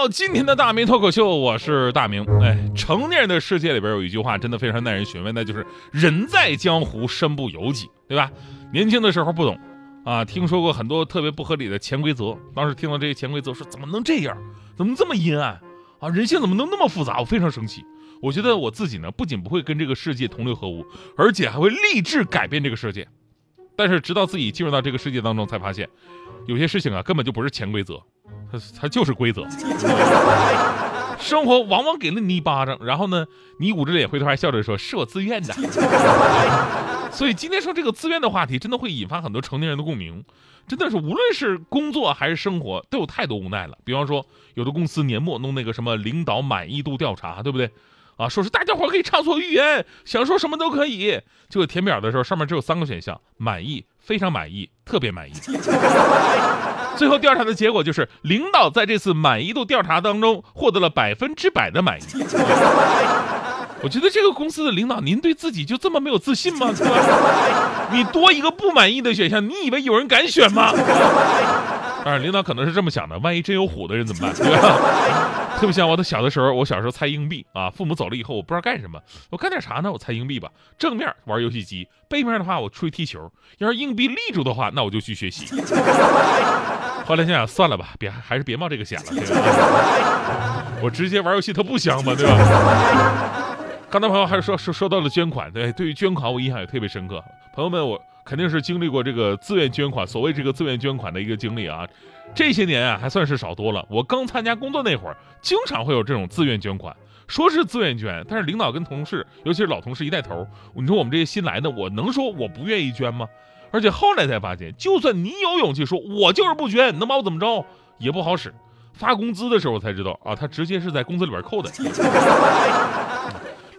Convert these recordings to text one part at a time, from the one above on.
到今天的大明脱口秀，我是大明。哎，成年人的世界里边有一句话真的非常耐人寻味，那就是“人在江湖，身不由己”，对吧？年轻的时候不懂啊，听说过很多特别不合理的潜规则。当时听到这些潜规则，说怎么能这样？怎么这么阴暗啊？人性怎么能那么复杂？我非常生气。我觉得我自己呢，不仅不会跟这个世界同流合污，而且还会立志改变这个世界。但是直到自己进入到这个世界当中，才发现有些事情啊，根本就不是潜规则。它它就是规则，生活往往给了你一巴掌，然后呢，你捂着脸回头还笑着说是我自愿的。所以今天说这个自愿的话题，真的会引发很多成年人的共鸣。真的是无论是工作还是生活，都有太多无奈了。比方说，有的公司年末弄那个什么领导满意度调查，对不对？啊，说是大家伙可以畅所欲言，想说什么都可以。结果填表的时候，上面只有三个选项：满意、非常满意、特别满意。最后调查的结果就是，领导在这次满意度调查当中获得了百分之百的满意。我觉得这个公司的领导，您对自己就这么没有自信吗？你多一个不满意的选项，你以为有人敢选吗？当然，领导可能是这么想的：万一真有虎的人怎么办？对吧？特别像我的小的时候，我小时候猜硬币啊，父母走了以后，我不知道干什么，我干点啥呢？我猜硬币吧。正面玩游戏机，背面的话我出去踢球。要是硬币立住的话，那我就去学习。后来想想算了吧，别还是别冒这个险了，我直接玩游戏它不香吗？对吧？刚才朋友还是说说说到了捐款，对，对于捐款我印象也特别深刻。朋友们，我肯定是经历过这个自愿捐款，所谓这个自愿捐款的一个经历啊。这些年啊，还算是少多了。我刚参加工作那会儿，经常会有这种自愿捐款，说是自愿捐，但是领导跟同事，尤其是老同事一带头，你说我们这些新来的，我能说我不愿意捐吗？而且后来才发现，就算你有勇气说，我就是不捐，能把我怎么着，也不好使。发工资的时候才知道啊，他直接是在工资里边扣的。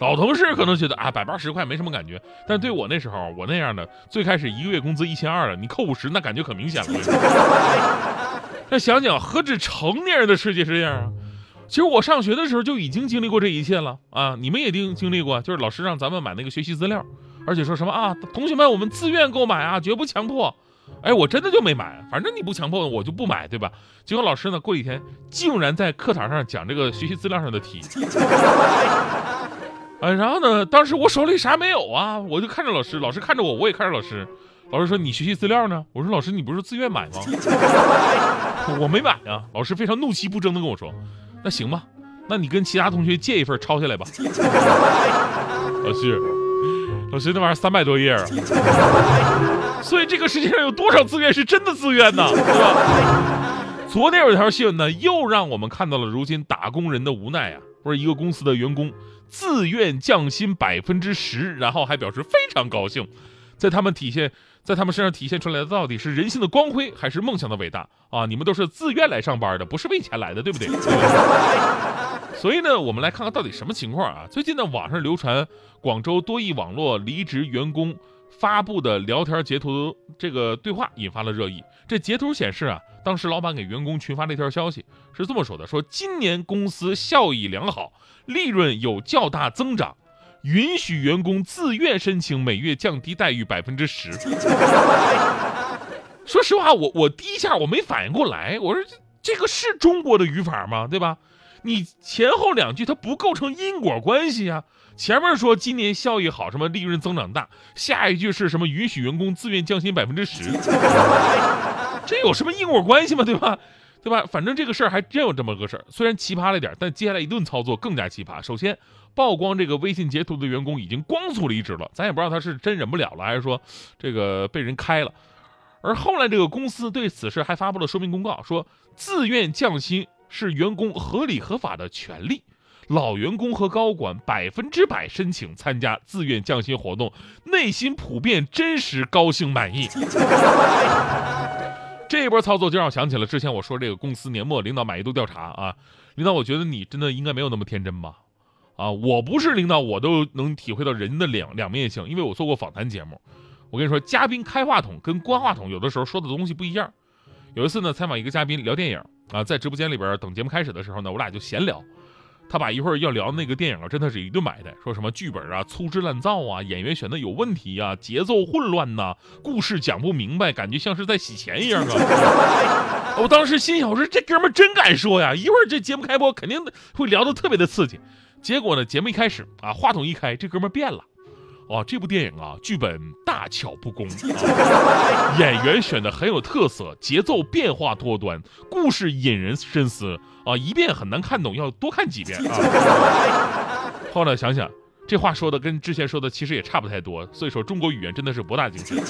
老同事可能觉得啊，百八十块没什么感觉，但对我那时候，我那样的，最开始一个月工资一千二了，你扣五十，那感觉可明显了。那想想，何止成年人的世界是这样啊？其实我上学的时候就已经经历过这一切了啊！你们也经经历过，就是老师让咱们买那个学习资料，而且说什么啊，同学们，我们自愿购买啊，绝不强迫。哎，我真的就没买，反正你不强迫我就不买，对吧？结果老师呢，过几天竟然在课堂上讲这个学习资料上的题。哎，然后呢？当时我手里啥没有啊？我就看着老师，老师看着我，我也看着老师。老师说：“你学习资料呢？”我说：“老师，你不是自愿买吗？” 我没买啊。老师非常怒气不争的跟我说：“那行吧，那你跟其他同学借一份抄下来吧。”老师，老师，那玩意儿三百多页啊。所以这个世界上有多少自愿是真的自愿呢？对吧？昨天有一条新闻呢，又让我们看到了如今打工人的无奈啊。不是一个公司的员工自愿降薪百分之十，然后还表示非常高兴，在他们体现在他们身上体现出来的到底是人性的光辉，还是梦想的伟大啊？你们都是自愿来上班的，不是为钱来的，对不对？所以呢，我们来看看到底什么情况啊？最近呢，网上流传广州多益网络离职员工发布的聊天截图，这个对话引发了热议。这截图显示啊。当时老板给员工群发了一条消息，是这么说的：说今年公司效益良好，利润有较大增长，允许员工自愿申请每月降低待遇百分之十。说实话，我我第一下我没反应过来，我说这这个是中国的语法吗？对吧？你前后两句它不构成因果关系啊。前面说今年效益好，什么利润增长大，下一句是什么允许员工自愿降薪百分之十。这有什么因果关系吗？对吧？对吧？反正这个事儿还真有这么个事儿，虽然奇葩了点，但接下来一顿操作更加奇葩。首先，曝光这个微信截图的员工已经光速离职了，咱也不知道他是真忍不了了，还是说这个被人开了。而后来这个公司对此事还发布了说明公告，说自愿降薪是员工合理合法的权利，老员工和高管百分之百申请参加自愿降薪活动，内心普遍真实高兴满意。这一波操作就让我想起了之前我说这个公司年末领导满意度调查啊，领导，我觉得你真的应该没有那么天真吧？啊，我不是领导，我都能体会到人的两两面性，因为我做过访谈节目。我跟你说，嘉宾开话筒跟关话筒有的时候说的东西不一样。有一次呢，采访一个嘉宾聊电影啊，在直播间里边等节目开始的时候呢，我俩就闲聊。他把一会儿要聊那个电影啊，真的是一顿埋汰，说什么剧本啊粗制滥造啊，演员选的有问题啊，节奏混乱呐，故事讲不明白，感觉像是在洗钱一样啊。我当时心想，我说这哥们真敢说呀！一会儿这节目开播肯定会聊得特别的刺激。结果呢，节目一开始啊，话筒一开，这哥们变了。哦，这部电影啊，剧本大巧不工，啊、演员选的很有特色，节奏变化多端，故事引人深思啊，一遍很难看懂，要多看几遍啊。后来想想，这话说的跟之前说的其实也差不太多，所以说中国语言真的是博大精深。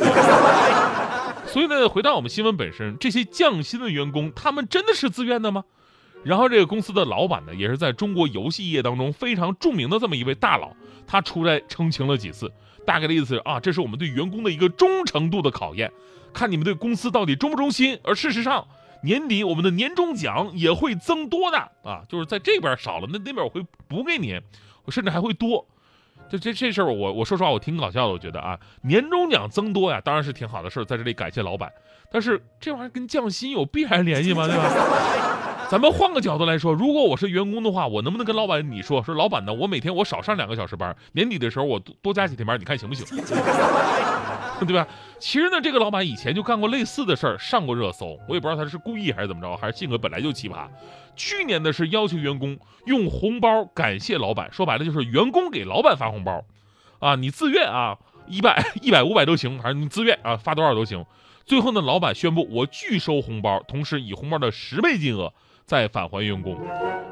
所以呢，回到我们新闻本身，这些降薪的员工，他们真的是自愿的吗？然后这个公司的老板呢，也是在中国游戏业当中非常著名的这么一位大佬，他出来澄清了几次，大概的意思是啊，这是我们对员工的一个忠诚度的考验，看你们对公司到底忠不忠心。而事实上，年底我们的年终奖也会增多的啊，就是在这边少了，那那边我会补给你，我甚至还会多。这这这事儿，我我说实话，我挺搞笑的，我觉得啊，年终奖增多呀，当然是挺好的事儿，在这里感谢老板。但是这玩意儿跟降薪有必然联系吗？对吧？咱们换个角度来说，如果我是员工的话，我能不能跟老板你说说，老板呢？我每天我少上两个小时班，年底的时候我多加几天班，你看行不行？对吧？其实呢，这个老板以前就干过类似的事儿，上过热搜。我也不知道他是故意还是怎么着，还是性格本来就奇葩。去年的是要求员工用红包感谢老板，说白了就是员工给老板发红包，啊，你自愿啊，一百、一百、五百都行，还是你自愿啊，发多少都行。最后呢，老板宣布我拒收红包，同时以红包的十倍金额。再返还员工，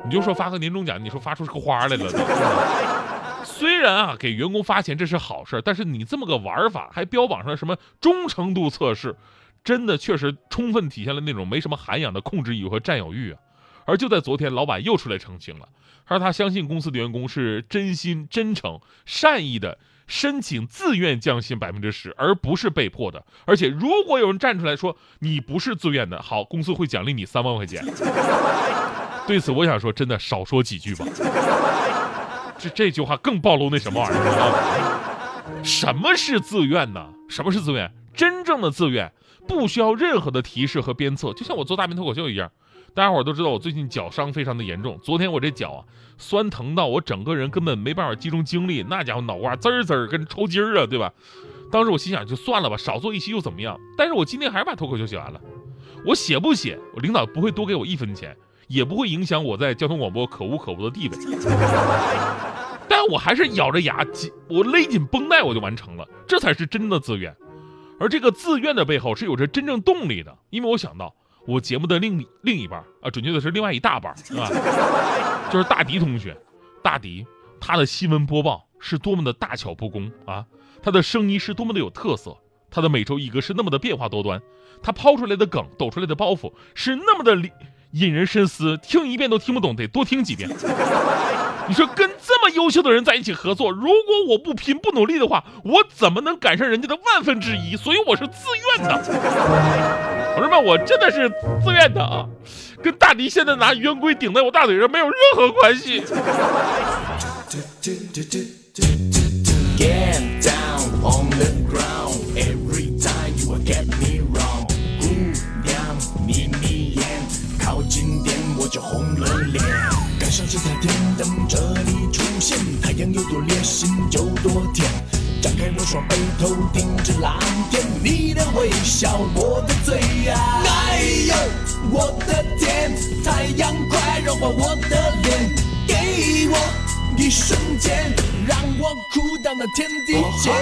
你就说发个年终奖，你说发出个花来了。虽然啊，给员工发钱这是好事，但是你这么个玩法，还标榜上什么忠诚度测试，真的确实充分体现了那种没什么涵养的控制欲和占有欲啊。而就在昨天，老板又出来澄清了，他说他相信公司的员工是真心、真诚、善意的。申请自愿降薪百分之十，而不是被迫的。而且，如果有人站出来说你不是自愿的，好，公司会奖励你三万块钱。对此，我想说，真的少说几句吧。这这句话更暴露那什么玩意儿了。什么是自愿呢？什么是自愿？真正的自愿不需要任何的提示和鞭策，就像我做大明脱口秀一样。大家伙都知道我最近脚伤非常的严重，昨天我这脚啊酸疼到我整个人根本没办法集中精力，那家伙脑瓜滋儿滋儿跟抽筋儿啊，对吧？当时我心想就算了吧，少做一期又怎么样？但是我今天还是把脱口秀写完了。我写不写，我领导不会多给我一分钱，也不会影响我在交通广播可无可无的地位。但我还是咬着牙紧，我勒紧绷带我就完成了，这才是真的自愿。而这个自愿的背后是有着真正动力的，因为我想到。我节目的另另一半啊，准确的是另外一大半 是吧，就是大迪同学。大迪他的新闻播报是多么的大巧不工啊，他的声音是多么的有特色，他的每周一歌是那么的变化多端，他抛出来的梗、抖出来的包袱是那么的引人深思，听一遍都听不懂，得多听几遍。你说跟这么优秀的人在一起合作，如果我不拼不努力的话，我怎么能赶上人家的万分之一？所以我是自愿的。那，我真的是自愿的啊，跟大迪现在拿圆规顶在我大腿上没有任何关系。靠近点我就红了脸，赶上这台电等着你出现，太阳有多烈，心有多甜。张开我双背，头顶着蓝天，你微笑，我的最爱。哎呦，我的天，太阳快融化我的脸，给我一瞬间，让我哭到那天地间。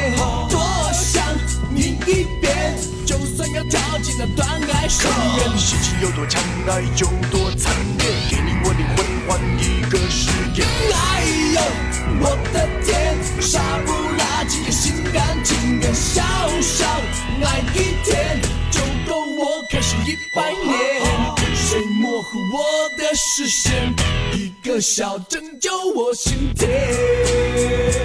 多想你一遍，就算要跳进那断崖深渊。心情有多强，爱有多惨烈，给你我灵魂换一个誓言。哎呦，我的天，杀不。今百年。谁模糊我的视线？一个笑拯救我心田。